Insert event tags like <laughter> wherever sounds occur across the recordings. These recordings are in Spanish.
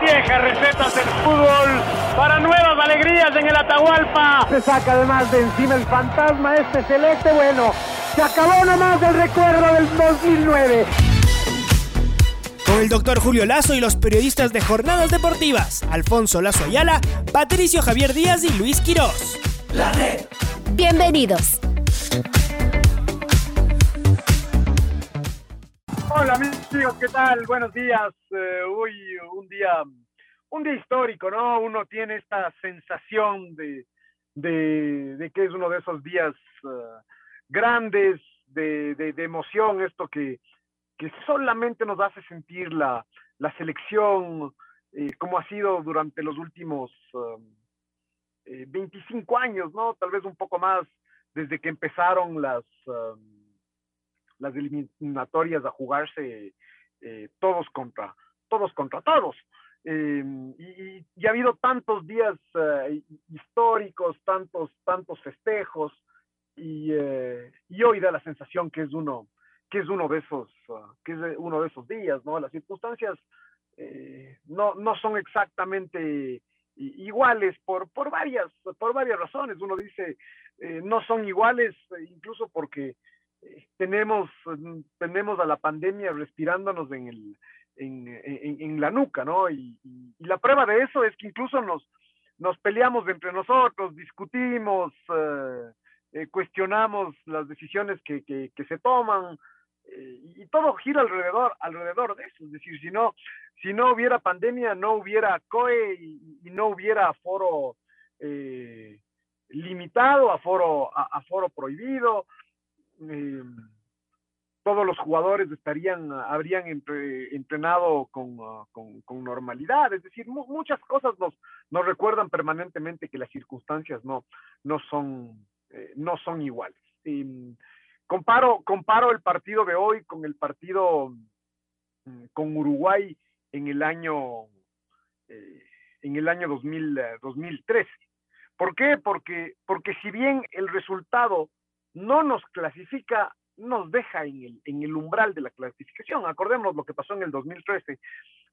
Viejas recetas del fútbol para nuevas alegrías en el Atahualpa. Se saca además de encima el fantasma este celeste. Bueno, se acabó nomás del recuerdo del 2009 con el doctor Julio Lazo y los periodistas de Jornadas Deportivas, Alfonso Lazo Ayala, Patricio Javier Díaz y Luis Quirós. La red. Bienvenidos. Hola amigos, ¿qué tal? Buenos días. Eh, hoy un día, un día histórico, ¿no? Uno tiene esta sensación de, de, que es uno de esos días eh, grandes de, de, emoción, esto que, que solamente nos hace sentir la, la selección eh, como ha sido durante los últimos 25 um, eh, años, ¿no? Tal vez un poco más desde que empezaron las, las eliminatorias a jugarse eh, todos contra todos contra todos. Em, y, y, ha habido tantos días históricos, tantos, tantos festejos, y, y hoy da la sensación que es uno, que es uno de esos, ah, que es uno de esos días, ¿no? Las circunstancias eh, no, no son exactamente iguales por, por, varias, por varias razones. Uno dice, eh, no son iguales eh, incluso porque tenemos, mm, tenemos a la pandemia respirándonos en, el, en, en, la nuca, ¿no? Y, la prueba de eso es que incluso nos, nos peleamos entre nosotros, discutimos, cuestionamos las decisiones que, que, se toman, y todo gira alrededor, alrededor de eso. Es decir, si no, si no hubiera pandemia, no hubiera COE y, no hubiera aforo eh, limitado, aforo, aforo prohibido. Eh, todos los jugadores estarían, habrían entrenado con, con, normalidad. Es decir, muchas cosas nos, nos recuerdan permanentemente que las circunstancias no, no, son, eh, no son iguales. Comparo, comparo el partido de hoy con el partido mm, con Uruguay en el año, eh, en el año 2000, 2013. Eh, ¿Por qué? Porque, porque si bien el resultado no nos clasifica, nos deja en el, umbral de la clasificación. Acordémonos lo que pasó en el 2013.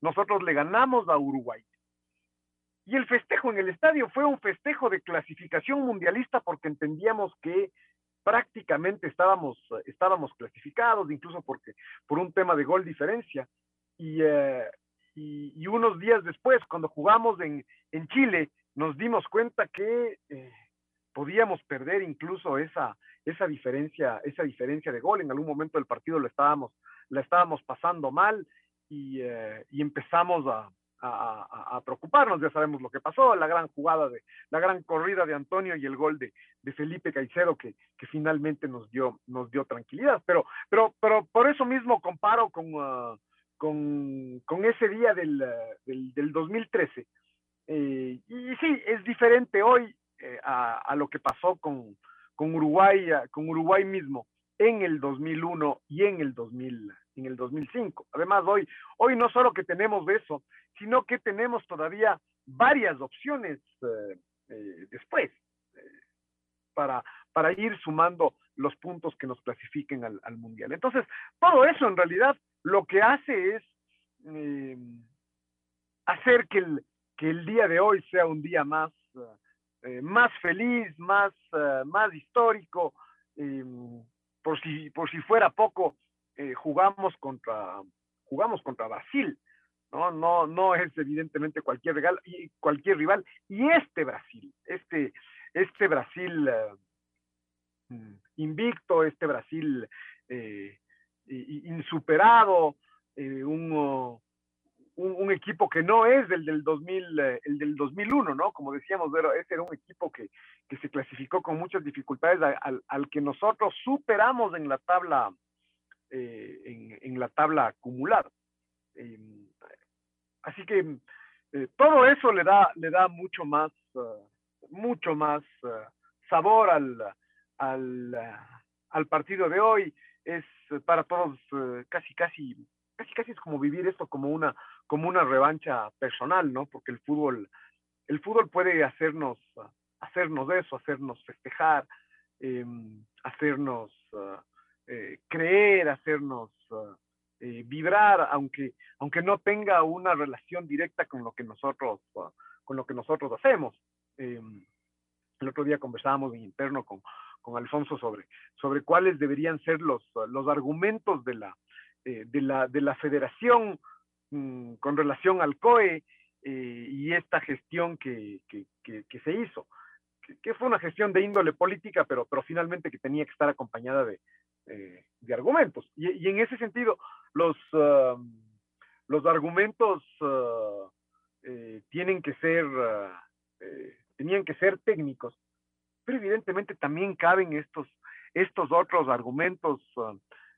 Nosotros le ganamos a Uruguay. Y el festejo en el estadio fue un festejo de clasificación mundialista porque entendíamos que prácticamente estábamos, clasificados, incluso porque, por un tema de gol diferencia. Y, eh, unos días después, cuando jugamos en, en Chile, nos dimos cuenta que eh, podíamos perder incluso esa, esa, diferencia, esa diferencia de gol. En algún momento del partido lo estábamos, la estábamos pasando mal y, eh, empezamos a, preocuparnos. Ya sabemos lo que pasó, la gran jugada de la gran corrida de Antonio y el gol de, Felipe Caicedo que, finalmente nos dio, nos dio tranquilidad. Pero, pero, pero por eso mismo comparo con, uh, con, con, ese día del, del, del 2013. Eh, y sí, es diferente hoy eh, a, lo que pasó con, con Uruguay, con Uruguay mismo en el 2001 y en el 2000 en el 2005. Además, hoy, hoy no solo que tenemos eso, sino que tenemos todavía varias opciones eh, eh, después para, para ir sumando los puntos que nos clasifiquen al, al, Mundial. Entonces, todo eso en realidad lo que hace es hacer que el, que el día de hoy sea un día más, más feliz, más, más histórico. por, si, por si fuera poco, jugamos contra jugamos contra Brasil ¿no? No, no es evidentemente cualquier, regal, y cualquier rival. Y este Brasil, este, este Brasil uh, invicto, este Brasil eh, insuperado, eh, un, un, equipo que no es el del, 2000, el del 2001, ¿no? Como decíamos, ese era un equipo que, que se clasificó con muchas dificultades al, al que nosotros superamos en la tabla, eh, en, en, la tabla acumulada. Así que eh, todo eso le da, le da mucho más, mucho más sabor al, al, al partido de hoy. Es para todos casi, casi, casi, casi es como vivir esto como una, como una revancha personal, ¿no? Porque el fútbol, el fútbol puede hacernos, hacernos eso, hacernos festejar, em, hacernos eh, creer, hacernos eh, vibrar, aunque, aunque no tenga una relación directa con lo que nosotros, con lo que nosotros hacemos. Em, el otro día conversábamos en interno con, con Alfonso sobre, sobre cuáles deberían ser los, los argumentos de la, eh, de la, de la federación mm, con relación al COE y esta gestión que, que, que, se hizo, que, fue una gestión de índole política, pero, pero finalmente que tenía que estar acompañada de, eh, de argumentos. Y, en ese sentido, los, ah, los argumentos ah, eh, tienen que ser, ah, eh, tenían que ser técnicos, pero evidentemente también caben estos, estos otros argumentos,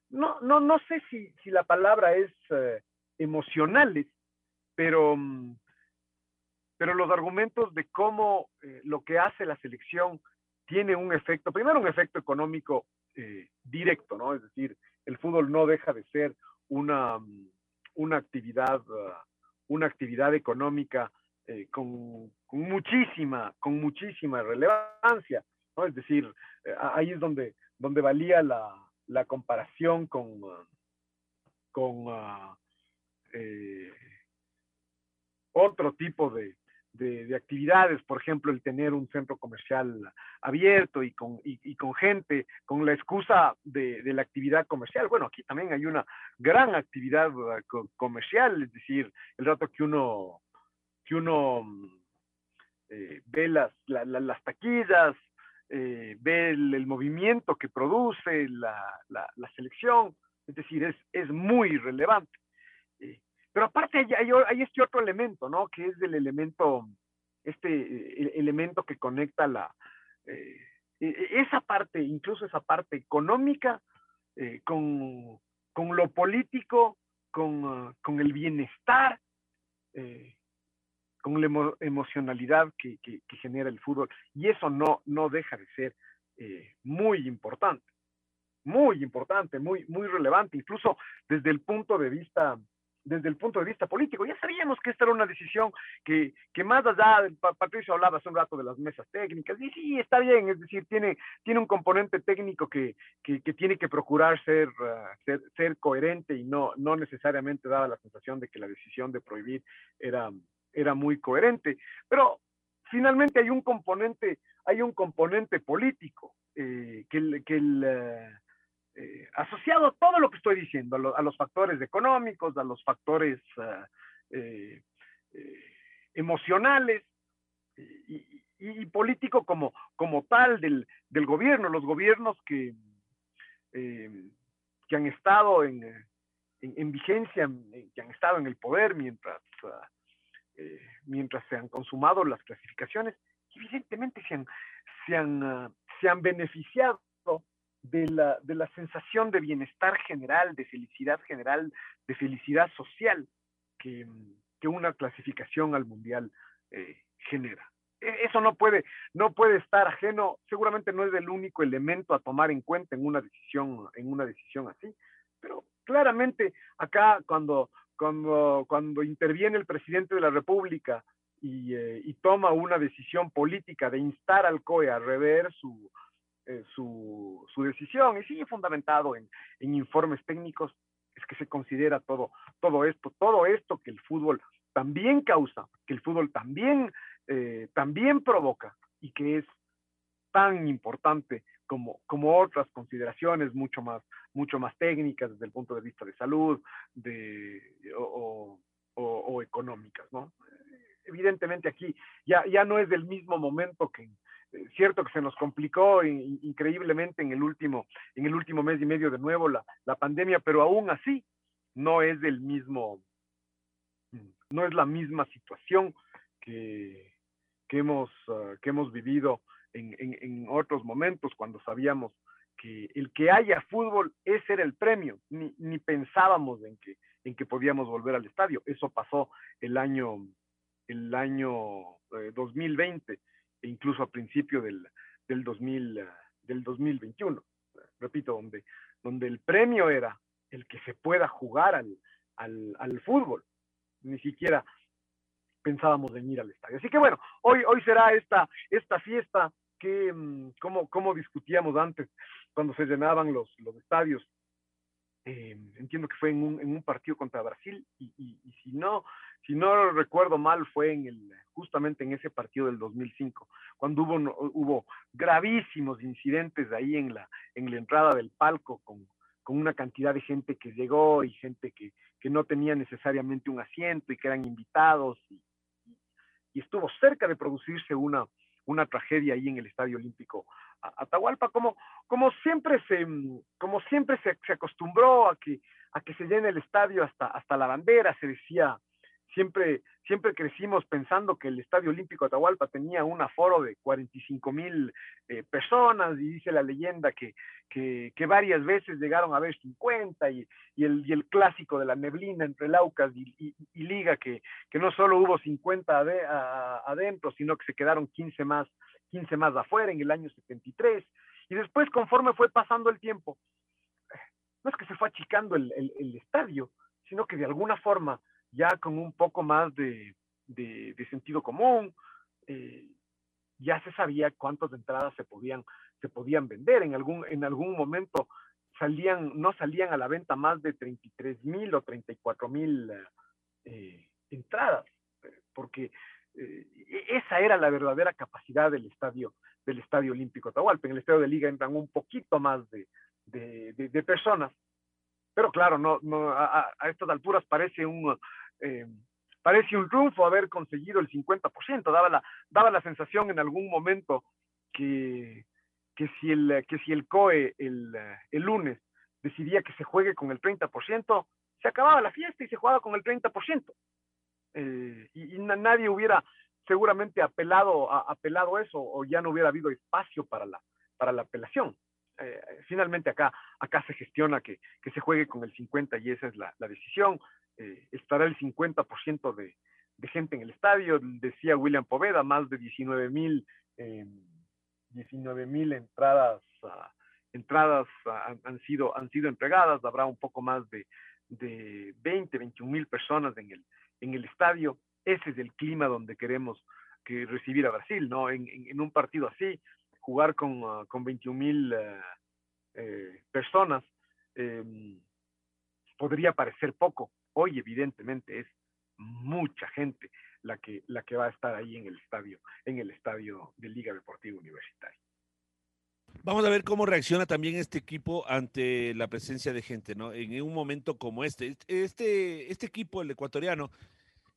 no, no, no sé si, si la palabra es emocionales, pero, pero los argumentos de cómo lo que hace la selección tiene un efecto, primero un efecto económico eh, directo, ¿no? Es decir, el fútbol no deja de ser una, mm, una actividad, ah, una actividad económica eh, con, muchísima, con muchísima relevancia, ¿no? Es decir, eh, ahí es donde, donde valía la, comparación con, ah, con ah, otro tipo de, de, actividades, por ejemplo, el tener un centro comercial abierto y con, y, con gente, con la excusa de, la actividad comercial. Bueno, aquí también hay una gran actividad uh, comercial, es decir, el rato que uno, que uno eh, ve las, las taquillas, eh, ve el, movimiento que produce la, selección, es decir, es muy relevante. Eh, pero aparte hay, este otro elemento, ¿no? Que es el elemento, este eh, elemento que conecta la, eh, e, e, esa parte, incluso esa parte económica, eh, con, lo político, con, el bienestar, con la emocionalidad que, genera el fútbol. Y eso no, no deja de ser muy importante, muy importante, muy, muy relevante, incluso desde el punto de vista desde el punto de vista político. Ya sabíamos que esta era una decisión que, que más allá, Patricio hablaba hace un rato de las mesas técnicas, y sí, está bien, es decir, tiene, tiene un componente técnico que, que, tiene que procurar ser, ah, ser, ser, coherente y no, no necesariamente daba la sensación de que la decisión de prohibir era, era muy coherente. Pero finalmente hay un componente, hay un componente político eh, que, que el... Ah, eh, asociado todo lo que estoy diciendo, a, los factores económicos, a los factores ah, eh, eh, emocionales y, y, político como, como tal del, del, gobierno, los gobiernos que, que han estado en, en, vigencia, que han estado en el poder mientras, ah, mientras se han consumado las clasificaciones, evidentemente se han, se han, ah, se han beneficiado de la, de la sensación de bienestar general, de felicidad general, de felicidad social que, que una clasificación al mundial eh, genera. E, eso no puede, no puede estar ajeno, seguramente no es el único elemento a tomar en cuenta en una decisión, en una decisión así, pero claramente acá cuando, cuando, cuando interviene el presidente de la República y, eh, y toma una decisión política de instar al COE a rever su, eh, su, su, decisión y sigue fundamentado en, en, informes técnicos, es que se considera todo, todo esto, todo esto que el fútbol también causa, que el fútbol también, eh, también provoca y que es tan importante como, como otras consideraciones mucho más, mucho más técnicas desde el punto de vista de salud de, o, o, económicas, ¿no? Evidentemente aquí ya, ya no es del mismo momento que, eh, cierto que se nos complicó increíblemente en el último, en el último mes y medio de nuevo la, la pandemia, pero aún así no es del mismo, no es la misma situación que, que hemos, ah, que hemos vivido en, en, otros momentos cuando sabíamos que el que haya fútbol, ese era el premio, ni, ni pensábamos en que, en que podíamos volver al estadio. Eso pasó el año, el año 2020 eh, e incluso a principio del, del, 2000, del 2021. Repito, donde, donde el premio era el que se pueda jugar al, al, al fútbol. Ni siquiera pensábamos en ir al estadio. Así que bueno, hoy, hoy será esta, esta fiesta que, mm, como, como discutíamos antes, cuando se llenaban los, los estadios, eh, entiendo que fue en un, partido contra Brasil y, si no si no recuerdo mal fue en el justamente en ese partido del 2005 cuando hubo hubo gravísimos incidentes ahí en la en la entrada del palco con, con una cantidad de gente que llegó y gente que, que no tenía necesariamente un asiento y que eran invitados y, y estuvo cerca de producirse una, una tragedia ahí en el Estadio Olímpico Atahualpa, como, como siempre se, como siempre se, se, acostumbró a que, a que se llene el estadio hasta, hasta la bandera, se decía, siempre, siempre crecimos pensando que el Estadio Olímpico Atahualpa tenía un aforo de 45 mil eh, personas y dice la leyenda que, que, varias veces llegaron a ver 50 y, y, el, y el clásico de la neblina entre Laucas y, Liga que, que, no solo hubo 50 ade, a, adentro, sino que se quedaron 15 más, 15 más afuera en el año 73. Y después, conforme fue pasando el tiempo, no es que se fue achicando el, el, el estadio, sino que de alguna forma ya con un poco más de, de, de sentido común, eh, ya se sabía cuántas entradas se podían, se podían vender. En algún, en algún momento salían, no salían a la venta más de 33 mil o 34 mil eh, entradas, porque eh, esa era la verdadera capacidad del estadio, del estadio olímpico Atahualpa. En el estadio de liga entran un poquito más de, personas, pero claro, no, a, estas alturas parece un, eh, parece un triunfo haber conseguido el 50%, daba la, daba la sensación en algún momento que, que, si, el, que si el COE el, el lunes decidía que se juegue con el 30%, se acababa la fiesta y se jugaba con el 30%. Eh, y, y, nadie hubiera seguramente apelado, a, apelado eso o ya no hubiera habido espacio para la, para la apelación eh, finalmente acá, acá se gestiona que, que, se juegue con el 50 y esa es la, decisión. Eh, estará el 50% de, de, gente en el estadio, decía William Poveda, más de 19 mil eh, 19 mil entradas, uh, entradas uh, han, sido, han sido entregadas, habrá un poco más de, de 20, 21 mil personas en el, en el estadio. Ese es el clima donde queremos que recibir a Brasil, ¿no? En, un partido así, jugar con, uh, con 21 mil uh, personas eh, podría parecer poco. Hoy evidentemente es mucha gente la que, la que va a estar ahí en el estadio, en el estadio de Liga Deportiva Universitaria. Vamos a ver cómo reacciona también este equipo ante la presencia de gente, ¿no? En un momento como este. Este, este equipo, el ecuatoriano,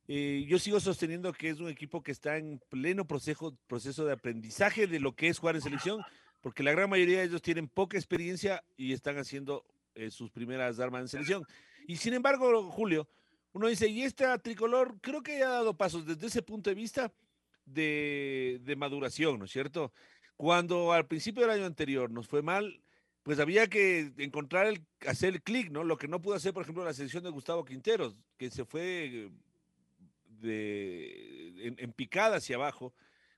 eh, yo sigo sosteniendo que es un equipo que está en pleno proceso, de aprendizaje de lo que es jugar en selección, porque la gran mayoría de ellos tienen poca experiencia y están haciendo eh, sus primeras armas en selección. Y sin embargo, Julio, uno dice, y esta tricolor creo que ha dado pasos desde ese punto de vista de maduración, ¿no es cierto? Cuando al principio del año anterior nos fue mal, pues había que encontrar el, hacer el clic, ¿no? Lo que no pudo hacer, por ejemplo, la selección de Gustavo Quinteros, que se fue de, en, en, picada hacia abajo.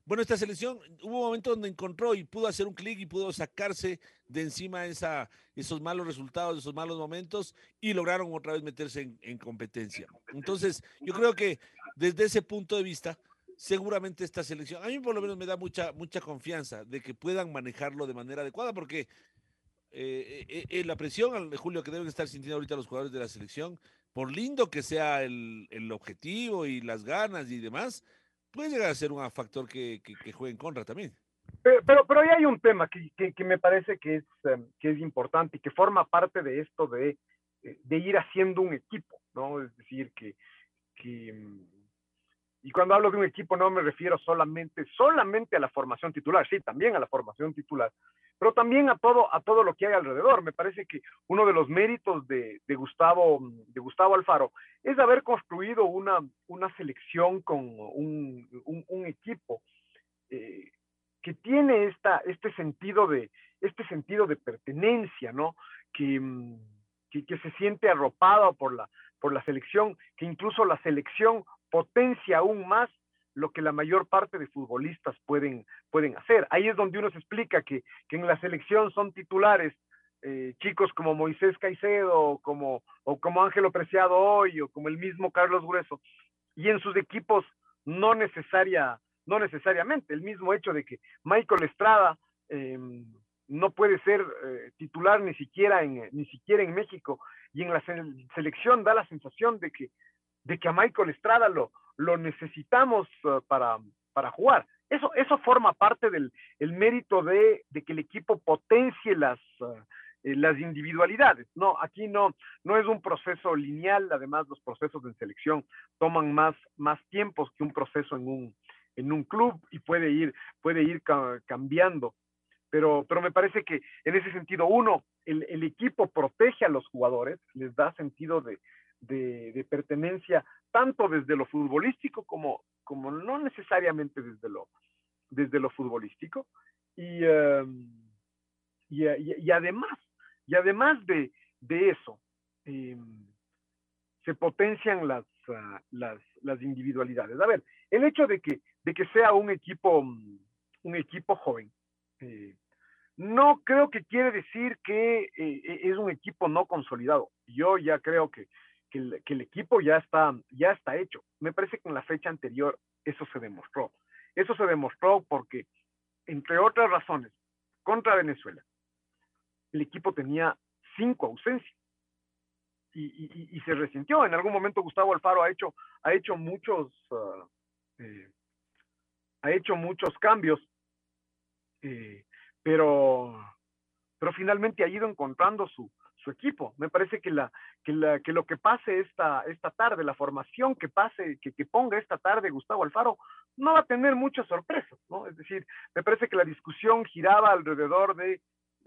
Bueno, esta selección hubo un momento donde encontró y pudo hacer un clic y pudo sacarse de encima esa, esos malos resultados, esos malos momentos y lograron otra vez meterse en, en competencia. Entonces, yo creo que desde ese punto de vista, seguramente esta selección, a mí por lo menos me da mucha, mucha confianza de que puedan manejarlo de manera adecuada, porque eh, eh, eh, la presión, Julio, que deben estar sintiendo ahorita los jugadores de la selección, por lindo que sea el, el, objetivo y las ganas y demás, puede llegar a ser un factor que, que, juegue en contra también. Pero, pero, pero, ahí hay un tema que, que, que me parece que es, um, que es importante y que forma parte de esto de, de ir haciendo un equipo, ¿no? Es decir, que, que, y cuando hablo de un equipo no me refiero solamente, solamente a la formación titular, sí, también a la formación titular, pero también a todo, a todo lo que hay alrededor. Me parece que uno de los méritos de, de, Gustavo, de Gustavo Alfaro es haber construido una, una selección con un, un, equipo eh, que tiene esta, este, sentido de, este sentido de pertenencia, ¿no? Que, que, que se siente arropado por la, por la selección, que incluso la selección potencia aún más lo que la mayor parte de futbolistas pueden, pueden hacer. Ahí es donde uno se explica que, que en la selección son titulares eh, chicos como Moisés Caicedo o como, o como Ángelo Preciado hoy o como el mismo Carlos Grueso y en sus equipos no necesaria no necesariamente el mismo hecho de que Michael Estrada eh, no puede ser eh, titular ni siquiera en ni siquiera en México y en la selección da la sensación de que de que a Michael Estrada lo lo necesitamos uh, para, para jugar. Eso, eso forma parte del el mérito de, de, que el equipo potencie las, eh, las individualidades. No, aquí no, no es un proceso lineal, además los procesos de selección toman más, más tiempos que un proceso en un, en un club y puede ir, puede ir ca cambiando. Pero, pero me parece que en ese sentido, uno, el, el equipo protege a los jugadores, les da sentido de, de, pertenencia tanto desde lo futbolístico como, como no necesariamente desde lo, desde lo futbolístico. Y, uh, y, además, y además de, de eso, eh, se potencian las, uh, las, individualidades. A ver, el hecho de que, de que sea un equipo, un equipo joven, eh, no creo que quiere decir que eh, es un equipo no consolidado. Yo ya creo que que el, equipo ya está, ya está hecho. Me parece que en la fecha anterior eso se demostró. Eso se demostró porque, entre otras razones, contra Venezuela, el equipo tenía cinco ausencias. Y, y, se resintió. En algún momento Gustavo Alfaro ha hecho, ha hecho muchos, uh, eh, ha hecho muchos cambios, eh, pero, pero finalmente ha ido encontrando su, su equipo. Me parece que, la, que, la, que lo que pase esta, esta tarde, la formación que pase, que, que, ponga esta tarde Gustavo Alfaro, no va a tener muchas sorpresas, ¿no? Es decir, me parece que la discusión giraba alrededor de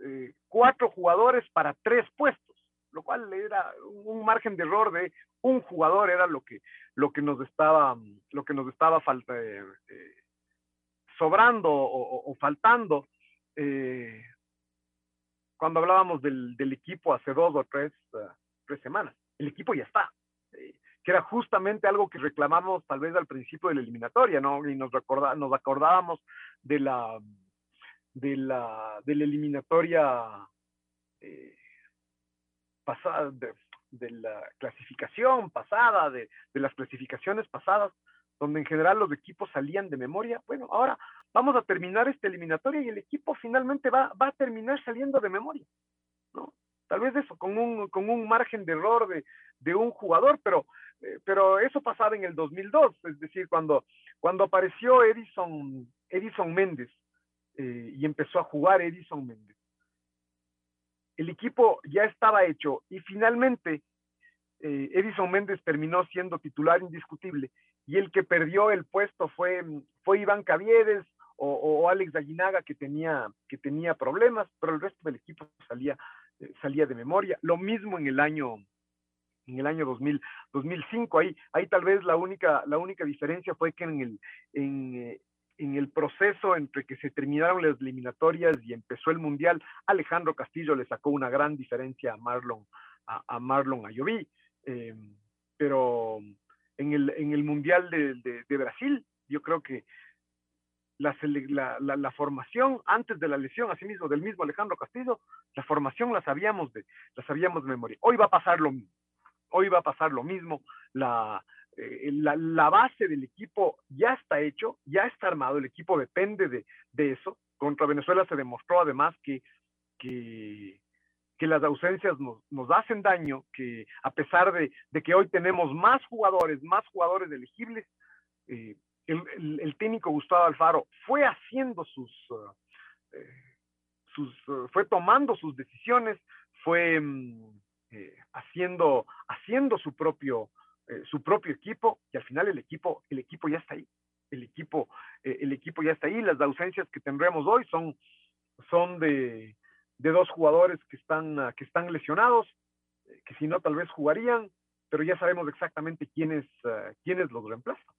eh, cuatro jugadores para tres puestos, lo cual era un margen de error de un jugador, era lo que, lo que nos estaba, lo que nos estaba falta, eh, eh, sobrando o, faltando. Eh, cuando hablábamos del, del, equipo hace dos o tres, uh, tres semanas. El equipo ya está, eh, que era justamente algo que reclamamos tal vez al principio de la eliminatoria, ¿no? Y nos, recorda, nos acordábamos de la, de la, de la eliminatoria eh, pasada, de, de, la clasificación pasada, de, de las clasificaciones pasadas, donde en general los equipos salían de memoria. Bueno, ahora vamos a terminar esta eliminatoria y el equipo finalmente va, va a terminar saliendo de memoria, ¿no? Tal vez eso, con un, con un margen de error de, de un jugador, pero, eh, pero eso pasaba en el 2002, es decir, cuando, cuando apareció Edison, Edison Méndez eh, y empezó a jugar Edison Méndez. El equipo ya estaba hecho y finalmente eh, Edison Méndez terminó siendo titular indiscutible y el que perdió el puesto fue, fue Iván Caviedes o, o, Alex Aguinaga que tenía, que tenía problemas, pero el resto del equipo salía, eh, salía de memoria. Lo mismo en el año en el año 2000, 2005, ahí, ahí tal vez la única, la única diferencia fue que en el, en, eh, en el proceso entre que se terminaron las eliminatorias y empezó el Mundial, Alejandro Castillo le sacó una gran diferencia a Marlon, a, a Marlon Ayoví. Eh, pero en el, en el Mundial de, de, de Brasil, yo creo que la, formación antes de la lesión, asimismo del mismo Alejandro Castillo, la formación la sabíamos de, la sabíamos de memoria. Hoy va a pasar lo mismo. Hoy va a pasar lo mismo. La, eh, la, base del equipo ya está hecho, ya está armado, el equipo depende de, de eso. Contra Venezuela se demostró además que, que, que las ausencias nos, nos, hacen daño, que a pesar de, de, que hoy tenemos más jugadores, más jugadores elegibles, eh, el, técnico Gustavo Alfaro fue haciendo sus, uh, eh, sus uh, fue tomando sus decisiones, fue um, eh, haciendo, haciendo su propio, eh, su propio equipo y al final el equipo, el equipo ya está ahí. El equipo, eh, el equipo ya está ahí. Las ausencias que tendremos hoy son, son de, dos jugadores que están, uh, que están lesionados, que si no tal vez jugarían, pero ya sabemos exactamente quiénes, quiénes los reemplazan.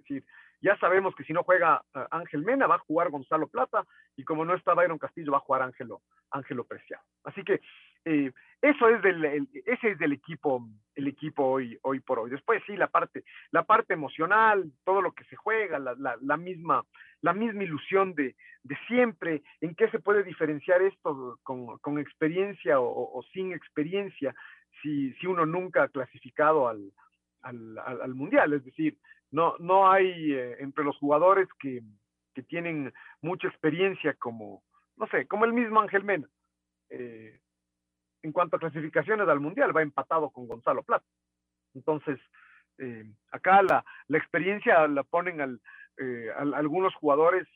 Decir, ya sabemos que si no juega uh, Ángel Mena, va a jugar Gonzalo Plata, y como no está Byron Castillo, va a jugar Ángelo, Ángelo Preciado. Así que eh, eso es del, ese es del equipo, el equipo hoy, hoy por hoy. Después sí, la parte, la parte emocional, todo lo que se juega, la, la, misma, la misma ilusión de, de, siempre, en qué se puede diferenciar esto con, con experiencia o, sin experiencia, si, si uno nunca ha clasificado al, al, al, mundial. Es decir, no, no hay eh, entre los jugadores que, que, tienen mucha experiencia como, no sé, como el mismo Ángel Mena. Eh, en cuanto a clasificaciones al Mundial, va empatado con Gonzalo Plata. Entonces, eh, acá la, la, experiencia la ponen al, algunos jugadores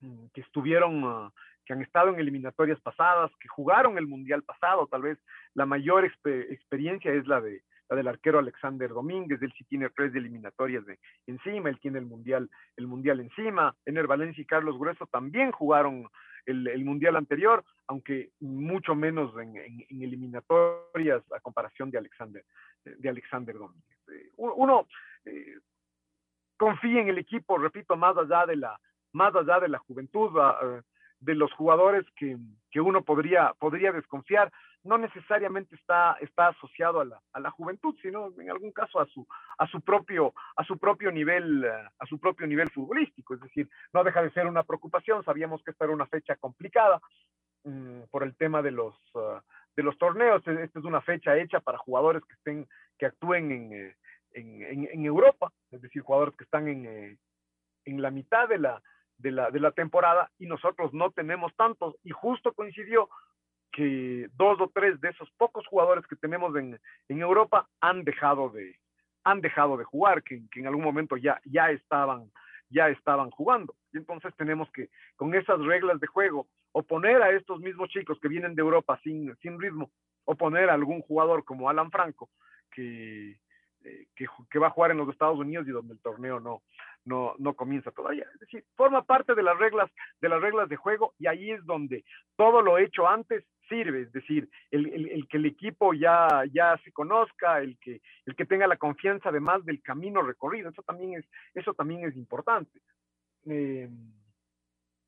mm, que estuvieron, ah, que han estado en eliminatorias pasadas, que jugaron el Mundial pasado, tal vez la mayor experiencia es la de del arquero Alexander Domínguez, él sí tiene tres eliminatorias de encima, él tiene el mundial, el mundial encima, Ener Valencia y Carlos Grueso también jugaron el, mundial anterior, aunque mucho menos en, eliminatorias a comparación de Alexander, de Alexander Domínguez. Eh, uno eh, confía en el equipo, repito, más allá de la, más allá de la juventud, ah, de los jugadores que, que, uno podría, podría desconfiar, no necesariamente está, está asociado a la, a la, juventud, sino en algún caso a su, a su propio, a su propio nivel, a su propio nivel futbolístico. Es decir, no deja de ser una preocupación. Sabíamos que esta era una fecha complicada mm, por el tema de los, uh, de los torneos. E, esta es una fecha hecha para jugadores que estén, que actúen en, eh, en, en, Europa, es decir, jugadores que están en, eh, en la mitad de la, de la, de la temporada y nosotros no tenemos tantos y justo coincidió que dos o tres de esos pocos jugadores que tenemos en, en Europa han dejado de, han dejado de jugar, que, en algún momento ya, ya, estaban, ya estaban jugando. Y entonces tenemos que, con esas reglas de juego, oponer a estos mismos chicos que vienen de Europa sin, sin ritmo, oponer a algún jugador como Alan Franco, que, eh, que, va a jugar en los Estados Unidos y donde el torneo no, no, no comienza todavía. Es decir, forma parte de las reglas, de las reglas de juego y ahí es donde todo lo hecho antes sirve, es decir, el, que el equipo ya, ya se conozca, el que, el que tenga la confianza además del camino recorrido, eso también es, eso también es importante. Eh,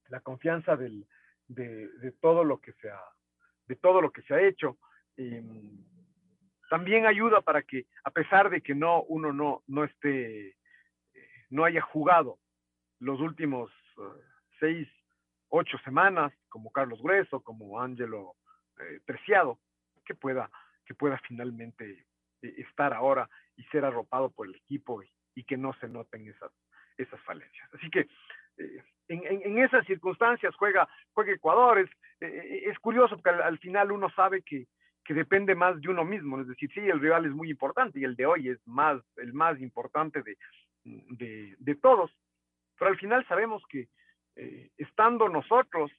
la confianza del, de, todo lo que se ha, de todo lo que se ha hecho. Eh, también ayuda para que, a pesar de que no, uno no, no esté no haya jugado los últimos eh, seis, ocho semanas, como Carlos Grueso, como Ángelo eh, Preciado, que pueda, que pueda finalmente eh, estar ahora y ser arropado por el equipo y, que no se noten esas, esas falencias. Así que en, esas circunstancias juega, juega Ecuador. Es, es curioso porque al, final uno sabe que, que depende más de uno mismo, es decir, sí, el rival es muy importante y el de hoy es más, el más importante de, de, todos. Pero al final sabemos que eh, estando nosotros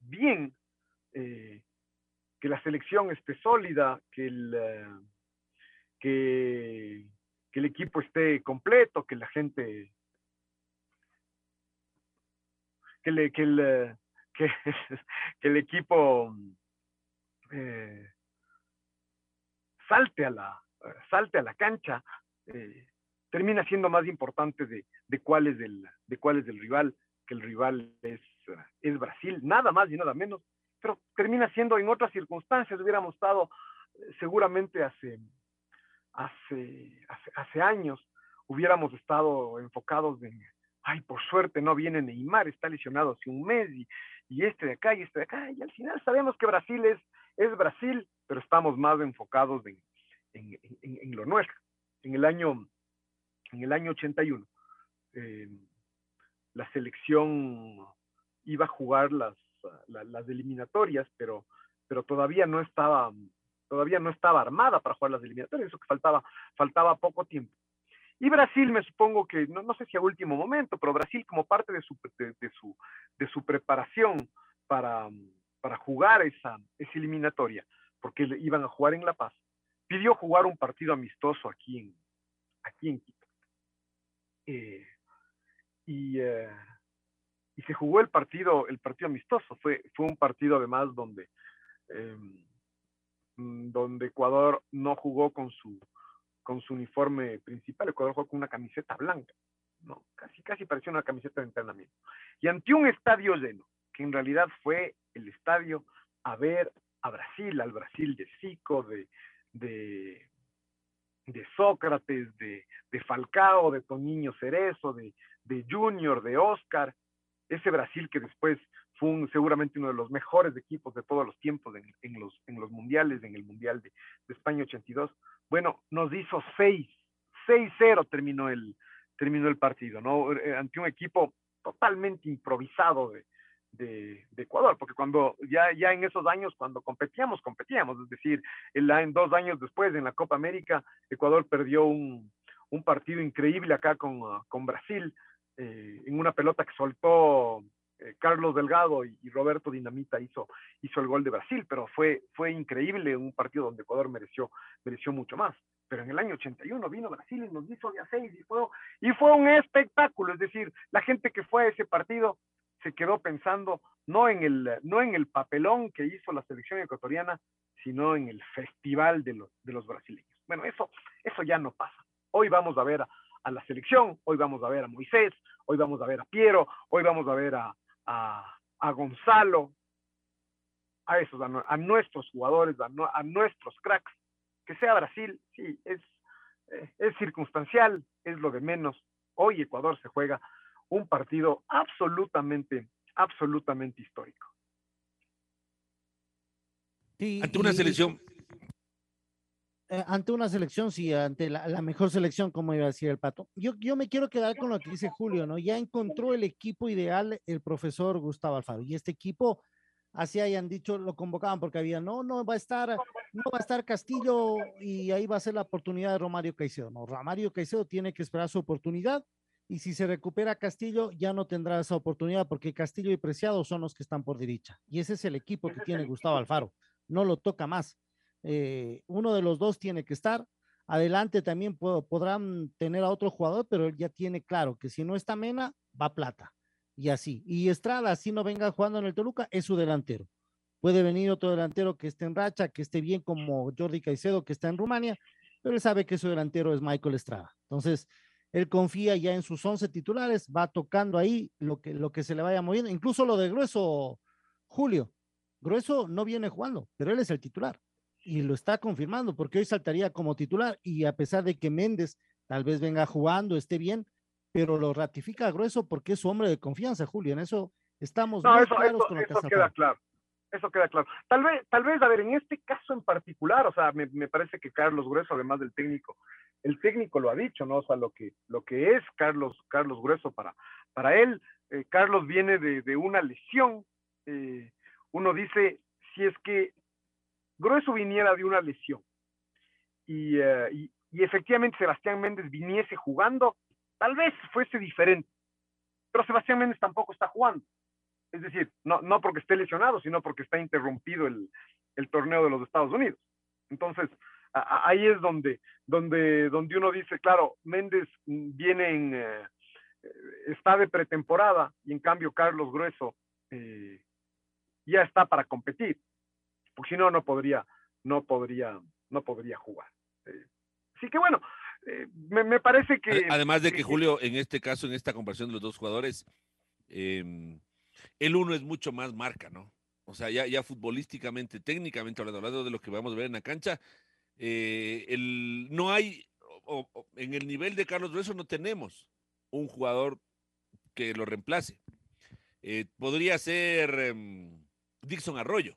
bien, eh, que la selección esté sólida, que el, eh, que, el equipo esté completo, que la gente, que, le, que, el, <laughs> que, el equipo salte a la salte a la cancha, termina siendo más importante de, de, cuál, es el, de cuál es rival, que el rival es, es Brasil, nada más y nada menos, pero termina siendo en otras circunstancias, hubiéramos estado eh, seguramente hace, hace, hace, años, hubiéramos estado enfocados en, ay, por suerte no viene Neymar, está lesionado hace un mes y, este de acá y este de acá, y al final sabemos que Brasil es, es Brasil, pero estamos más enfocados en, en, en, en lo nuestro. En el año en el año 81, eh, la selección iba a jugar las, las, eliminatorias, pero, pero todavía no estaba todavía no estaba armada para jugar las eliminatorias, eso que faltaba, faltaba poco tiempo. Y Brasil, me supongo que, no, no sé si a último momento, pero Brasil como parte de su, de, su, de su preparación para, para jugar esa, esa eliminatoria, porque iban a jugar en La Paz, pidió jugar un partido amistoso aquí en, aquí en Quito. Eh, eh, y, se jugó el partido, el partido amistoso. Fue, fue un partido además donde, em, mm, donde Ecuador no jugó con su, con su uniforme principal. Ecuador jugó con una camiseta blanca. No, casi, casi parecía una camiseta de entrenamiento. Y ante un estadio lleno, que en realidad fue el estadio a ver a Brasil, al Brasil de Zico, de, de, Sócrates, de, de, Falcao, de Toñiño Cerezo, de, de Junior, de Oscar, ese Brasil que después fue seguramente uno de los mejores equipos de todos los tiempos en, en los, en los mundiales, en el Mundial de, de España 82. Bueno, nos hizo 6, 6-0 terminó el, terminó el partido, ¿no? Eh, ante un equipo totalmente improvisado de, de, Ecuador, porque cuando ya, ya en esos años, cuando competíamos, competíamos, es decir, en dos años después en la Copa América, Ecuador perdió un, un partido increíble acá con, con Brasil, eh, en una pelota que soltó eh, Carlos Delgado y, Roberto Dinamita hizo, hizo el gol de Brasil, pero fue, fue increíble un partido donde Ecuador mereció, mereció mucho más. Pero en el año 81 vino Brasil y nos hizo de a seis y fue, y fue un espectáculo, es decir, la gente que fue a ese partido se quedó pensando no en el, no en el papelón que hizo la selección ecuatoriana, sino en el festival de los, de los brasileños. Bueno, eso, eso ya no pasa. Hoy vamos a ver a, a la selección, hoy vamos a ver a Moisés, hoy vamos a ver a Piero, hoy vamos a ver a, a, Gonzalo, a esos, a, nuestros jugadores, a, nuestros cracks. Que sea Brasil, sí, es, eh, es circunstancial, es lo de menos. Hoy Ecuador se juega un partido absolutamente, absolutamente histórico. ante una selección. Eh, ante una selección, sí, ante la, mejor selección, como iba a decir el pato. Yo, yo me quiero quedar con lo que dice Julio, ¿no? Ya encontró el equipo ideal el profesor Gustavo Alfaro. Y este equipo, así hayan dicho, lo convocaban porque había, no, no va a estar, no va a estar Castillo y ahí va a ser la oportunidad de Romario Caicedo. No, Romario Caicedo tiene que esperar su oportunidad y si se recupera Castillo ya no tendrá esa oportunidad porque Castillo y Preciado son los que están por derecha. Y ese es el equipo que tiene Gustavo Alfaro. No lo toca más. Eh, uno de los dos tiene que estar. Adelante también podrán tener a otro jugador, pero él ya tiene claro que si no está Mena, va plata. Y así. Y Estrada, si no venga jugando en el Toluca, es su delantero. Puede venir otro delantero que esté en racha, que esté bien como Jordi Caicedo, que está en Rumania, pero él sabe que su delantero es Michael Estrada. Entonces, él confía ya en sus 11 titulares, va tocando ahí lo que, lo que se le vaya moviendo. Incluso lo de Grueso, Julio. Grueso no viene jugando, pero él es el titular y lo está confirmando, porque hoy saltaría como titular y a pesar de que Méndez tal vez venga jugando, esté bien, pero lo ratifica grueso porque es su hombre de confianza, Julio. En eso estamos muy claros con lo que queda claro. Eso queda claro. Tal vez, tal vez, a ver, en este caso en particular, o sea, me, parece que Carlos Grueso, además del técnico, el técnico lo ha dicho, ¿no? O sea, lo que, lo que es Carlos, Carlos Grueso para, para él. Eh, Carlos viene de, una lesión. Eh, uno dice, si es que Grueso viniera de una lesión eh, y, efectivamente Sebastián Méndez viniese jugando, tal vez fuese diferente, pero Sebastián Méndez tampoco está jugando. Es decir, no, no porque esté lesionado, sino porque está interrumpido el, torneo de los Estados Unidos. Entonces, ahí es donde, donde, donde uno dice, claro, Méndez viene en, eh, está de pretemporada y en cambio Carlos Grueso eh, ya está para competir porque si no, no podría, no podría, no podría jugar. Eh, así que bueno, eh, me, parece que... Además de que, Julio, en este caso, en esta comparación de los dos jugadores, em, el uno es mucho más marca, ¿no? O sea, ya, ya futbolísticamente, técnicamente, hablando de lo que vamos a ver en la cancha, eh, el, no hay, en el nivel de Carlos Grueso no tenemos un jugador que lo reemplace. podría ser em, Dixon Arroyo,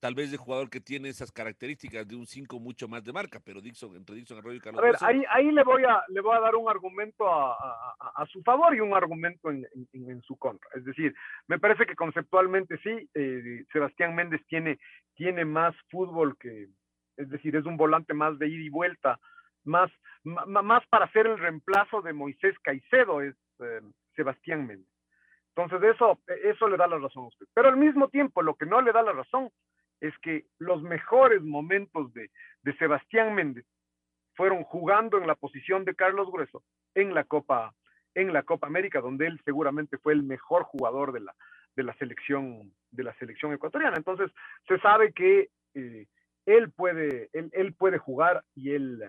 tal vez de jugador que tiene esas características de un 5 mucho más de marca, pero Dixon, entre Dixon Arroyo y Carlos. A ver, ahí, ahí le, voy a, le voy a dar un argumento a, a, su favor y un argumento en, en, su contra. Es decir, me parece que conceptualmente sí, eh, Sebastián Méndez tiene, tiene más fútbol que, es decir, es un volante más de ida y vuelta, más, más para hacer el reemplazo de Moisés Caicedo, es eh, Sebastián Méndez. Entonces, eso, eso le da la razón a usted. Pero al mismo tiempo, lo que no le da la razón es que los mejores momentos de, Sebastián Méndez fueron jugando en la posición de Carlos Grueso en la Copa en la Copa América, donde él seguramente fue el mejor jugador de la, de la selección de la selección ecuatoriana. Entonces se sabe que eh, él puede él, puede jugar y él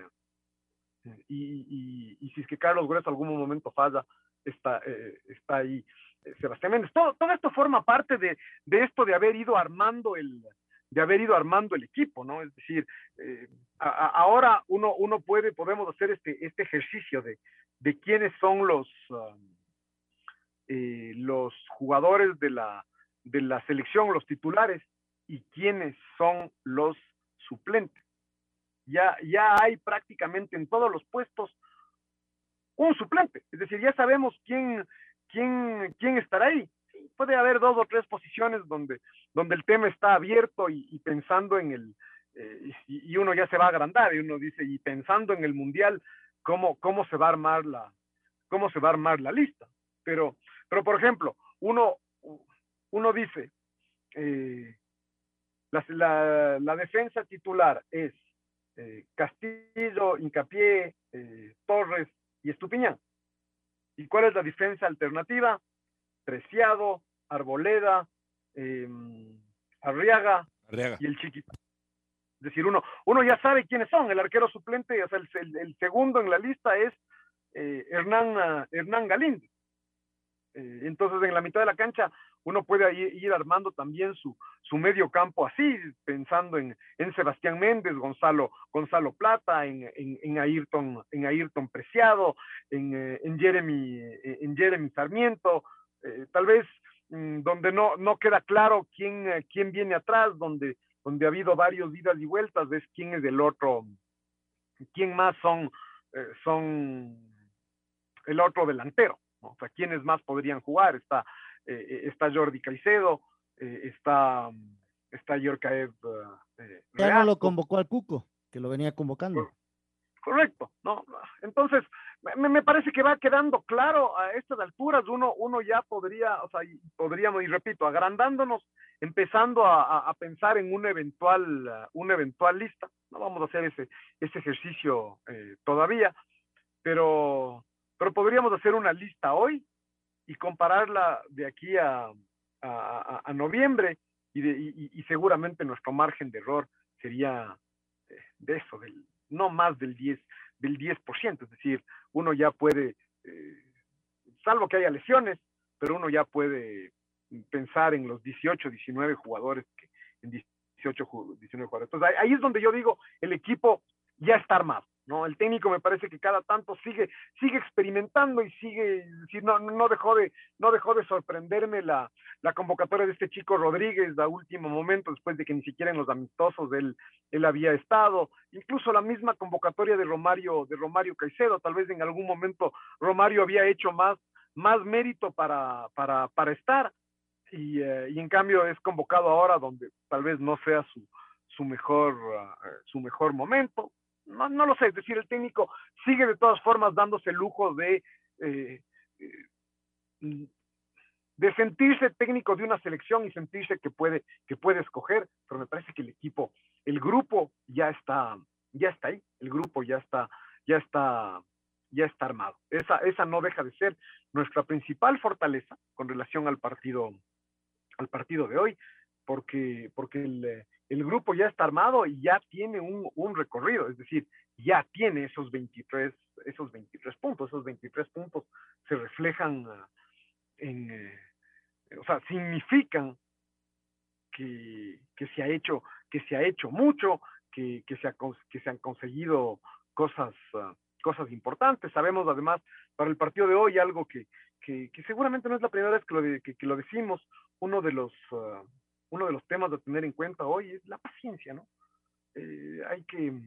y, y, si es que Carlos Grueso algún momento falla está eh, está ahí eh, Sebastián Méndez. Todo, todo esto forma parte de, de esto de haber ido armando el, de haber ido armando el equipo, ¿no? Es decir, eh, ahora uno, uno puede, podemos hacer este, este ejercicio de, de quiénes son los, um, eh, los jugadores de la, de la selección, los titulares, y quiénes son los suplentes. Ya, ya hay prácticamente en todos los puestos un suplente, es decir, ya sabemos quién, quién, quién estará ahí. Puede haber dos o tres posiciones donde, donde el tema está abierto y, pensando en el, eh, y, uno ya se va a agrandar y uno dice, y pensando en el mundial, cómo, cómo se va a armar la, cómo se va a armar la lista. Pero, pero por ejemplo, uno, uno dice, eh, la, la, defensa titular es eh, Castillo, Incapié, Torres y Estupiñán. ¿Y cuál es la defensa alternativa? Preciado, Arboleda, em, Arriaga, y el Chiquita. Es decir, uno, uno ya sabe quiénes son. El arquero suplente, o sea, el, segundo en la lista es eh, Hernán, Hernán Galindo. Eh, entonces, en la mitad de la cancha, uno puede ir, armando también su, su, medio campo así, pensando en, en Sebastián Méndez, Gonzalo, Gonzalo Plata, en, en, Ayrton, en Ayrton Preciado, en, eh, en, Jeremy, en Jeremy Sarmiento, tal vez donde no, no queda claro quién, eh, quién viene atrás, donde, donde ha habido varios idas y vueltas, ves quién es el otro, quién más son, eh, son el otro delantero, o sea, quiénes más podrían jugar. Está, eh, está Jordi Caicedo, está, está Yorkaev. ya no lo convocó al Cuco, que lo venía convocando. Correcto, ¿no? Entonces, me, me, parece que va quedando claro a estas alturas, uno, uno ya podría, o sea, podríamos, y repito, agrandándonos, empezando a, a, pensar en una eventual, una eventual lista. No vamos a hacer ese, ese ejercicio eh, todavía, pero, pero podríamos hacer una lista hoy y compararla de aquí a, a, a noviembre y, de, y, y, seguramente nuestro margen de error sería eh, de eso, del, no más del 10, del 10%, es decir, uno ya puede, eh, salvo que haya lesiones, pero uno ya puede pensar en los 18, 19 jugadores, que, en 18, 19 jugadores. Entonces ahí es donde yo digo, el equipo ya está armado. ¿No? El técnico me parece que cada tanto sigue, sigue experimentando y sigue, si no, no dejó de, no dejó de sorprenderme la, convocatoria de este chico Rodríguez a último momento, después de que ni siquiera en los amistosos él, había estado, incluso la misma convocatoria de Romario, de Romario Caicedo, tal vez en algún momento Romario había hecho más, más mérito para, para, para estar, y, eh, y en cambio es convocado ahora donde tal vez no sea su, su mejor, uh, su mejor momento no, no lo sé, es decir, el técnico sigue de todas formas dándose el lujo de, eh, eh, de sentirse técnico de una selección y sentirse que puede, que puede escoger, pero me parece que el equipo, el grupo ya está, ya está ahí, el grupo ya está, ya está, ya está armado. Esa, esa no deja de ser nuestra principal fortaleza con relación al partido, al partido de hoy, porque, porque el, el grupo ya está armado y ya tiene un, un, recorrido, es decir, ya tiene esos 23, esos 23 puntos, esos 23 puntos se reflejan ah, en, eh, o sea, significan que, que, se ha hecho, que se ha hecho mucho, que, que, se, ha, que se han conseguido cosas, uh, cosas importantes. Sabemos además para el partido de hoy algo que, que, seguramente no es la primera vez que lo, que, lo decimos, uno de los... Uh, uno de los temas a tener en cuenta hoy es la paciencia, ¿no? Eh, hay que, eh,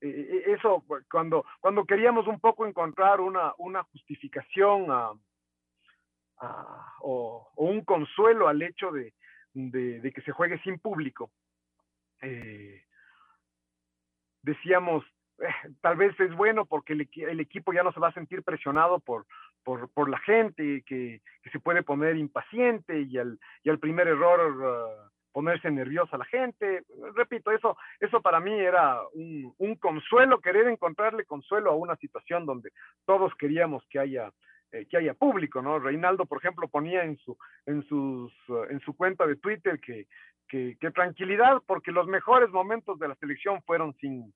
eh, eso, cuando, cuando queríamos un poco encontrar una, una justificación o, un consuelo al hecho de, que se juegue sin público, decíamos, tal vez es bueno porque el, equipo ya no se va a sentir presionado por, por, por la gente, que, que, se puede poner impaciente y al, y al primer error uh, ponerse nerviosa la gente. Repito, eso, eso para mí era un, un, consuelo, querer encontrarle consuelo a una situación donde todos queríamos que haya, eh, que haya público, ¿no? Reinaldo, por ejemplo, ponía en su, en sus, uh, en su cuenta de Twitter que, que, que, tranquilidad porque los mejores momentos de la selección fueron sin,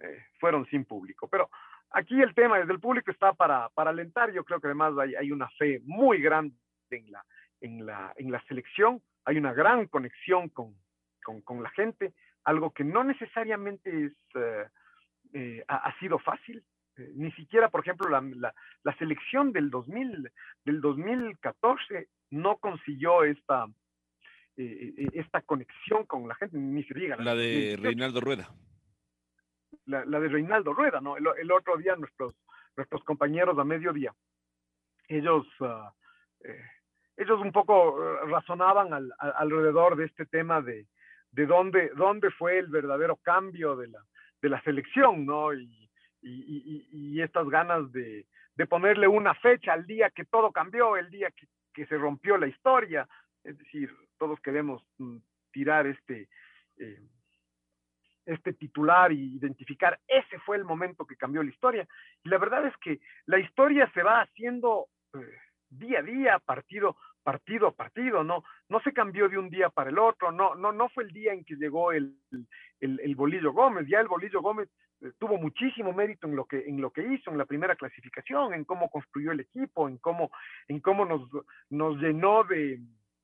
eh, fueron sin público. Pero Aquí el tema desde el público está para, para alentar. Yo creo que además hay, hay, una fe muy grande en la, en, la, en la selección. Hay una gran conexión con, con, la gente, algo que no necesariamente es, eh, eh, ha, sido fácil. ni siquiera, por ejemplo, la, la, selección del, 2000, del 2014 no consiguió esta, esta conexión con la gente, ni se diga. La, de Reinaldo Rueda. La, de Reinaldo Rueda, ¿no? El, otro día nuestros, nuestros compañeros a mediodía, ellos ah, ellos un poco eh, razonaban alrededor de este tema de, de dónde, dónde fue el verdadero cambio de la, de la selección, ¿no? Y, y, y, estas ganas de, de, ponerle una fecha al día que todo cambió, el día que, que se rompió la historia. Es decir, todos queremos mm, tirar este, eh, este titular y identificar, ese fue el momento que cambió la historia. Y la verdad es que la historia se va haciendo... Eh, día a día, partido, partido a partido, no, no se cambió de un día para el otro, no, no, no fue el día en que llegó el, el, Bolillo Gómez, ya el Bolillo Gómez eh, tuvo muchísimo mérito en lo que, en lo que hizo en la primera clasificación, en cómo construyó el equipo, en cómo, en cómo nos, nos llenó de,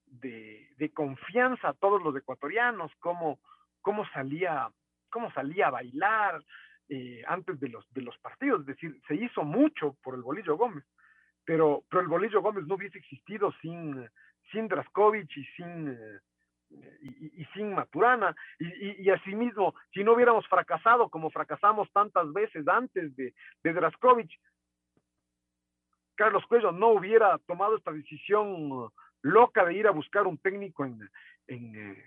de, confianza a todos los ecuatorianos, cómo, cómo salía, cómo salía a bailar, eh, antes de los, de los partidos, es decir, se hizo mucho por el Bolillo Gómez pero, pero el Bolillo Gómez no hubiese existido sin, sin Draskovic y sin, eh, y, sin Maturana. Y, y, asimismo, si no hubiéramos fracasado como fracasamos tantas veces antes de, de Draskovic, Carlos Cuello no hubiera tomado esta decisión loca de ir a buscar un técnico en, en, eh,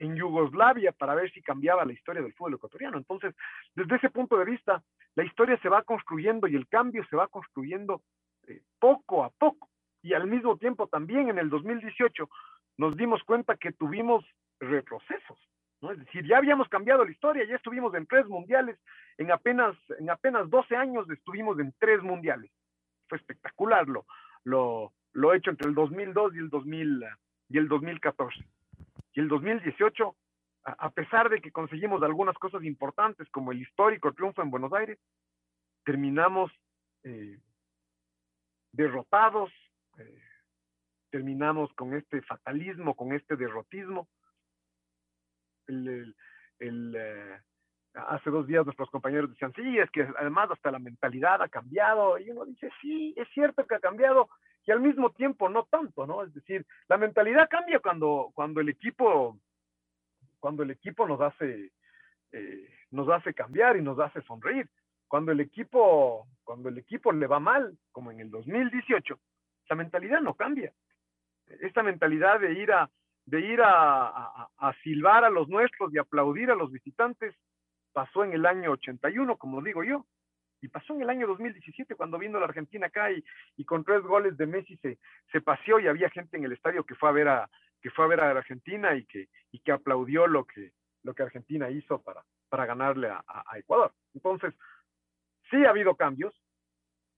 en Yugoslavia para ver si cambiaba la historia del fútbol ecuatoriano. Entonces, desde ese punto de vista, la historia se va construyendo y el cambio se va construyendo eh, poco a poco. Y al mismo tiempo también en el 2018 nos dimos cuenta que tuvimos retrocesos. ¿no? Es decir, ya habíamos cambiado la historia, ya estuvimos en tres mundiales, en apenas, en apenas 12 años estuvimos en tres mundiales. Fue espectacular lo, lo, lo hecho entre el 2002 y el, 2000, y el 2014. El 2018, a, pesar de que conseguimos algunas cosas importantes como el histórico triunfo en Buenos Aires, terminamos eh, derrotados, eh, terminamos con este fatalismo, con este derrotismo. El, eh, hace dos días nuestros compañeros decían, sí, es que además hasta la mentalidad ha cambiado, y uno dice, sí, es cierto que ha cambiado, y al mismo tiempo no tanto, ¿no? Es decir, la mentalidad cambia cuando, cuando el equipo, cuando el equipo nos hace, eh, nos hace cambiar y nos hace sonreír. Cuando el equipo, cuando el equipo le va mal, como en el 2018, la mentalidad no cambia. Esta mentalidad de ir a, de ir a, a, silbar a los nuestros y aplaudir a los visitantes pasó en el año 81, como digo yo, y pasó en el año 2017 cuando vino la Argentina acá y, con tres goles de Messi se, se paseó y había gente en el estadio que fue a ver a que fue a ver a Argentina y que, y que aplaudió lo que, lo que Argentina hizo para, para ganarle a, a Ecuador. Entonces, Sí ha habido cambios,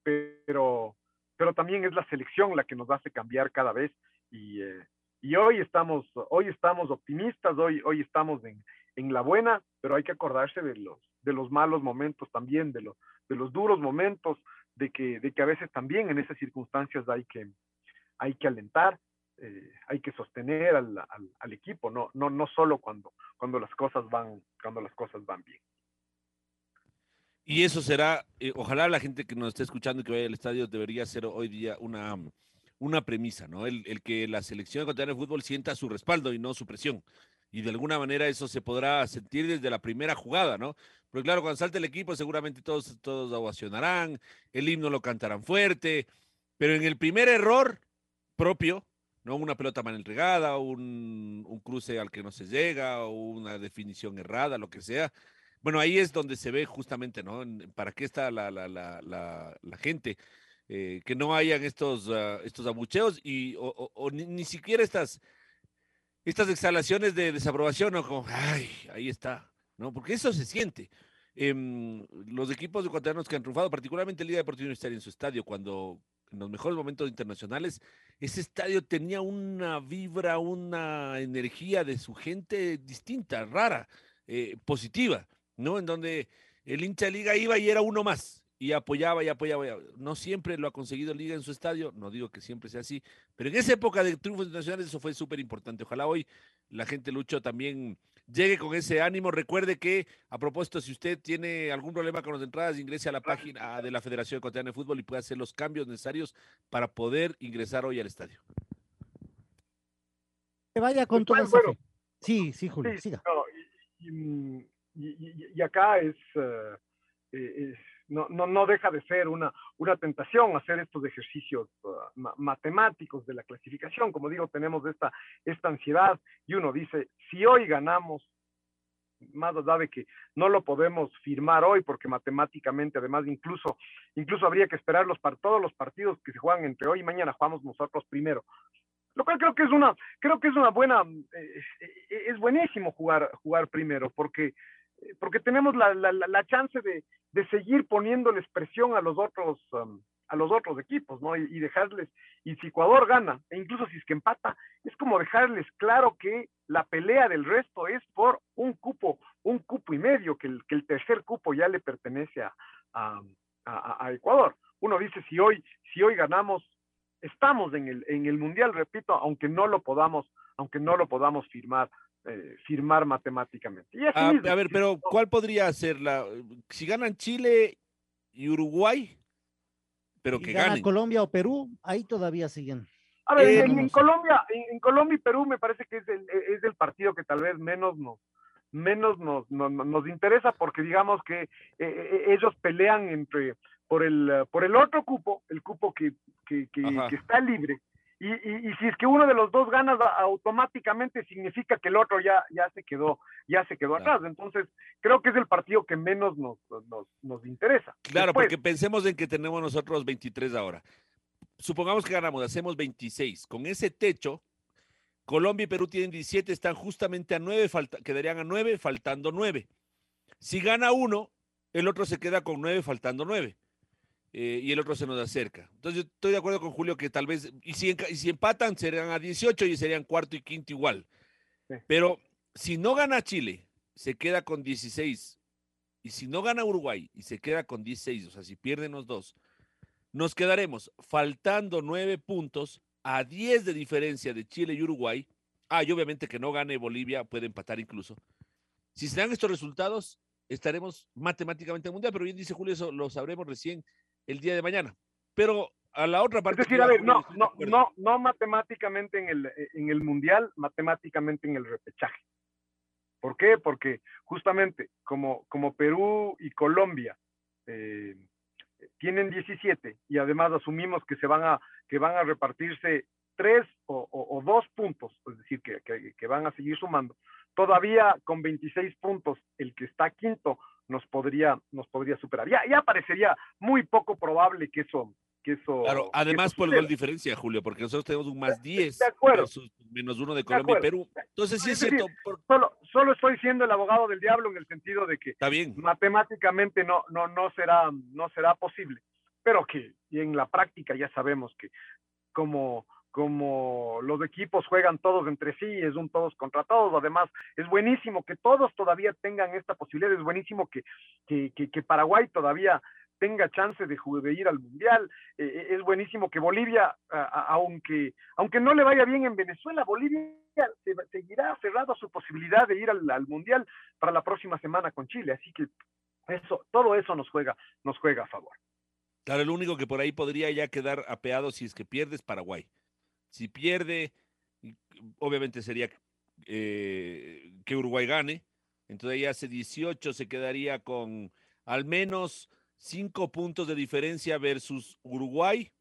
pero, pero también es la selección la que nos hace cambiar cada vez y, eh, y hoy, estamos, hoy estamos optimistas, hoy, hoy estamos en, en, la buena, pero hay que acordarse de los, de los malos momentos también, de, los de los duros momentos, de que, de que a veces también en esas circunstancias hay que, hay que alentar, eh, hay que sostener al, al, equipo, no, no, no solo cuando, cuando, las cosas van, cuando las cosas van bien. Y eso será, eh, ojalá la gente que nos esté escuchando y que vaya al estadio debería ser hoy día una, una premisa, ¿no? El, el que la selección ecuatoriana de fútbol sienta su respaldo y no su presión. Y de alguna manera eso se podrá sentir desde la primera jugada, ¿no? Porque claro, cuando salte el equipo seguramente todos, todos ovacionarán, el himno lo cantarán fuerte, pero en el primer error propio, ¿no? Una pelota mal entregada, un, un cruce al que no se llega, o una definición errada, lo que sea, bueno, ahí es donde se ve justamente, ¿no? ¿Para qué está la, la, la, gente? Eh, que no hayan estos, uh, estos abucheos y, ni, ni, siquiera estas, estas exhalaciones de desaprobación, ¿no? Como, ay, ahí está, ¿no? Porque eso se siente. Eh, los equipos ecuatorianos que han triunfado, particularmente Liga Deportiva Universitaria en su estadio, cuando en los mejores momentos internacionales, ese estadio tenía una vibra, una energía de su gente distinta, rara, eh, positiva. ¿no? En donde el hincha de Liga iba y era uno más y apoyaba y apoyaba. No siempre lo ha conseguido Liga en su estadio, no digo que siempre sea así, pero en esa época de triunfos internacionales eso fue súper importante. Ojalá hoy la gente luchó también llegue con ese ánimo. Recuerde que, a propósito, si usted tiene algún problema con las entradas, ingrese a la página de la Federación Ecuatoriana de Fútbol y puede hacer los cambios necesarios para poder ingresar hoy al estadio. Que vaya con Pues, esa bueno. Sí, sí, Julio, Sí, siga. no, y, y- y- y acá es, eh, es- no, no, no deja de ser una, una tentación hacer estos ejercicios ma- matemáticos de la clasificación. Como digo, tenemos esta, esta ansiedad y uno dice, si hoy ganamos, más de que no lo podemos firmar hoy porque matemáticamente además incluso incluso habría que esperar los par- todos los partidos que se juegan entre hoy y mañana jugamos nosotros primero lo cual creo que es una creo que es una buena eh, eh, es buenísimo jugar jugar primero porque porque tenemos la, la, la- chance de, de seguir poniéndoles presión a los otros um, a los otros equipos no y, y dejarles y si Ecuador gana e incluso si es que empata es como dejarles claro que la pelea del resto es por un cupo un cupo y medio que el, que el tercer cupo ya le pertenece a, a, a- a Ecuador. Uno dice si hoy si hoy ganamos estamos en el, en el mundial, repito, aunque no lo podamos, aunque no lo podamos firmar, eh, firmar matemáticamente. Y así Ah, mismo, a ver, si pero no- ¿cuál podría ser la. Si ganan Chile y Uruguay, pero Si que gana ganen. Colombia o Perú, ahí todavía siguen. A ver, Eh, en. Colombia, en, en Colombia y Perú me parece que es el, es el partido que tal vez menos nos menos nos, nos, nos interesa porque digamos que eh, eh, ellos pelean entre por el por el otro cupo, el cupo que, que, que está libre. Y, y, y si es que uno de los dos gana automáticamente significa que el otro ya, ya se quedó, ya se quedó Claro. atrás. Entonces, creo que es el partido que menos nos, nos, nos interesa. Claro, Después, porque pensemos en que tenemos nosotros 23 ahora. Supongamos que ganamos, hacemos 26. Con ese techo, Colombia y Perú tienen 17, están justamente a 9, falta, quedarían a 9, faltando 9. Si gana uno, el otro se queda con 9, faltando 9. Eh, y el otro se nos acerca. Entonces, estoy de acuerdo con Julio que tal vez, y si, y si empatan, serían a 18 y serían cuarto y quinto igual. Sí. Pero si no gana Chile, se queda con 16. Y si no gana Uruguay y se queda con 16, o sea, si pierden los dos, nos quedaremos faltando nueve puntos a 10 de diferencia de Chile y Uruguay. Ah, y obviamente que no gane Bolivia, puede empatar incluso. Si se dan estos resultados, estaremos matemáticamente en el mundial, pero bien dice Julio, eso lo sabremos recién el día de mañana. Pero a la otra Es parte. decir, que a ver, no, no, no, no matemáticamente en el, en el mundial, matemáticamente en el repechaje. ¿Por qué? Porque justamente como, como Perú y Colombia eh, tienen 17 y además asumimos que se van a, que van a repartirse tres o, o- o dos puntos, es decir, que, que- que van a seguir sumando. Todavía con 26 puntos, el que está quinto nos podría, nos podría superar. Ya, ya parecería muy poco probable que eso, que eso. Claro, además por el gol diferencia, Julio, porque nosotros tenemos un más 10 de acuerdo. versus menos uno de Colombia y. Perú. Entonces sí es decir, cierto, por- Solo, solo estoy siendo el abogado del diablo en el sentido de que está bien. matemáticamente no, no, no, será, no será posible, pero que y en la práctica ya sabemos que como, como los equipos juegan todos entre sí, es un todos contra todos, además es buenísimo que todos todavía tengan esta posibilidad, es buenísimo que, que, que- que Paraguay todavía tenga chance de, de ir al mundial, eh, eh, es buenísimo que Bolivia, aunque, aunque no le vaya bien en Venezuela, Bolivia se- seguirá cerrado su posibilidad de ir al, al mundial para la próxima semana con Chile, así que eso, todo eso nos juega, nos juega a favor. Claro, el único que por ahí podría ya quedar apeado si es que pierde es Paraguay. Si pierde, obviamente sería eh, que Uruguay gane. Entonces ya hace 18, se quedaría con al menos 5 puntos de diferencia versus Uruguay.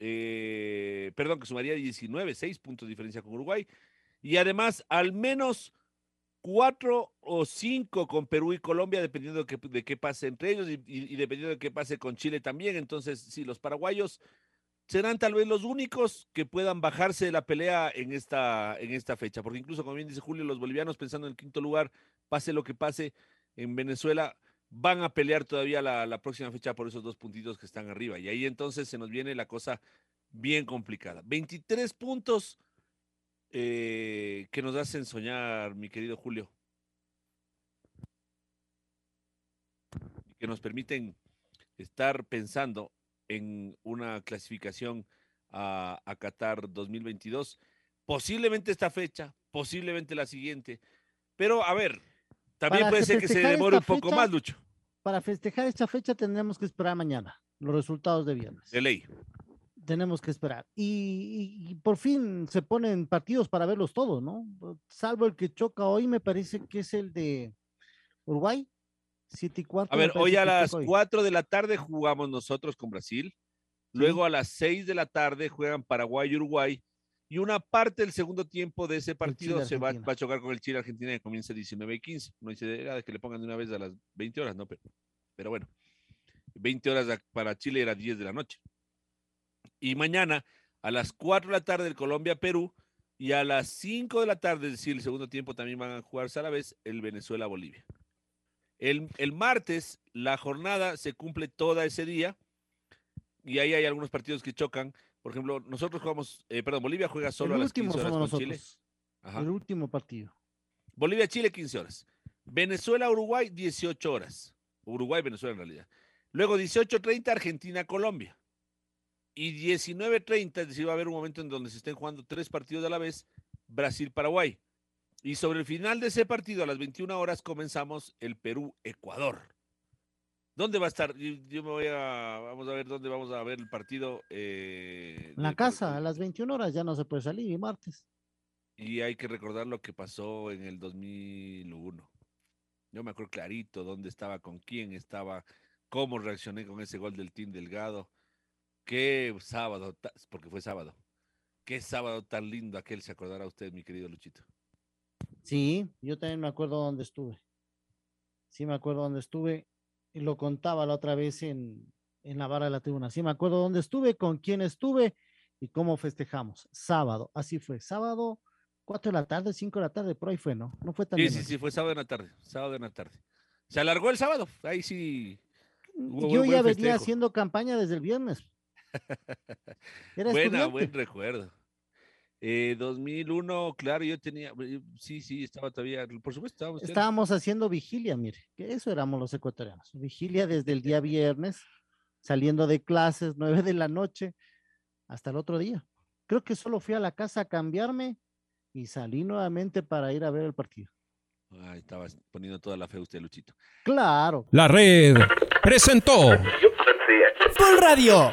eh, perdón, que sumaría 19, 6 puntos de diferencia con Uruguay. Y además, al menos cuatro o cinco con Perú y Colombia, dependiendo de qué, pase entre ellos y- y dependiendo de qué pase con Chile también. Entonces, sí, los paraguayos serán tal vez los únicos que puedan bajarse de la pelea en esta, en esta fecha, porque incluso, como bien dice Julio, los bolivianos pensando en el quinto lugar, pase lo que pase en Venezuela, van a pelear todavía la, próxima fecha por esos dos puntitos que están arriba. Y ahí entonces se nos viene la cosa bien complicada. 23 puntos eh, que nos hacen soñar, mi querido Julio. Que nos permiten estar pensando en una clasificación a, a Qatar 2022. Posiblemente esta fecha, posiblemente la siguiente, Pero a ver, también Para puede ser que se demore un poco fecha- más, Lucho. Para festejar esta fecha tendremos que esperar mañana los resultados de viernes. De ley. Tenemos que esperar. Y, y- y por fin se ponen partidos para verlos todos, ¿no? Salvo el que choca hoy, me parece que es el de Uruguay. Siete y cuarto. A ver, hoy a las hoy. 4 de la tarde jugamos nosotros con Brasil. Luego a las 6 de la tarde juegan Paraguay y Uruguay. Y una parte del segundo tiempo de ese partido se va, a chocar con el Chile Argentina que comienza 19 y 15. No dice era de que le pongan de una vez a las 20 horas, no, pero, pero bueno. 20 horas para Chile era 10 de la noche. Y mañana a las 4 de la tarde el Colombia-Perú y a las 5 de la tarde, es decir, el segundo tiempo también van a jugarse a la vez el Venezuela-Bolivia. El, el martes la jornada se cumple toda ese día y ahí hay algunos partidos que chocan. Por ejemplo, nosotros jugamos, eh, perdón, Bolivia juega solo el a las último 15 horas con Chile. Ajá. El último partido. Bolivia-Chile, 15 horas. Venezuela-Uruguay, 18 horas. Uruguay-Venezuela en realidad. Luego 18.30 Argentina-Colombia. Y 19.30, es decir, va a haber un momento en donde se estén jugando tres partidos a la vez, Brasil-Paraguay. Y sobre el final de ese partido, a las 21 horas, comenzamos el Perú-Ecuador. ¿Dónde va a estar? Yo, yo me voy a, vamos a ver dónde vamos a ver el partido. eh, En la casa, Perú. a las 21 horas ya no se puede salir, y martes. Y hay que recordar lo que pasó en el 2001. Yo me acuerdo clarito dónde estaba, con quién estaba, cómo reaccioné con ese gol del Team Delgado. Qué sábado, porque fue sábado. Qué sábado tan lindo aquel, se acordará usted, mi querido Luchito. Sí, yo también me acuerdo dónde estuve. Sí, me acuerdo dónde estuve. Y lo contaba la otra vez en, en la vara de la tribuna. Sí, me acuerdo dónde estuve, con quién estuve y cómo festejamos. Sábado, así fue. Sábado, 4 de la tarde, 5 de la tarde, por ahí fue, ¿no? No fue tan Sí, de sí, sí, fue sábado en la tarde. Sábado en la tarde. Se alargó el sábado. Ahí sí. hubo Yo ya venía haciendo campaña desde el viernes. <laughs> Era Buena, buen recuerdo. Eh, 2001, claro, yo tenía, eh, sí, sí, estaba todavía, por supuesto, estábamos. Estábamos haciendo vigilia, mire, que eso éramos los ecuatorianos. Vigilia desde el día viernes, saliendo de clases, 9 de la noche, hasta el otro día. Creo que solo fui a la casa a cambiarme y salí nuevamente para ir a ver el partido. Ay, estaba poniendo toda la fe usted, Luchito. Claro. La red presentó Full Radio.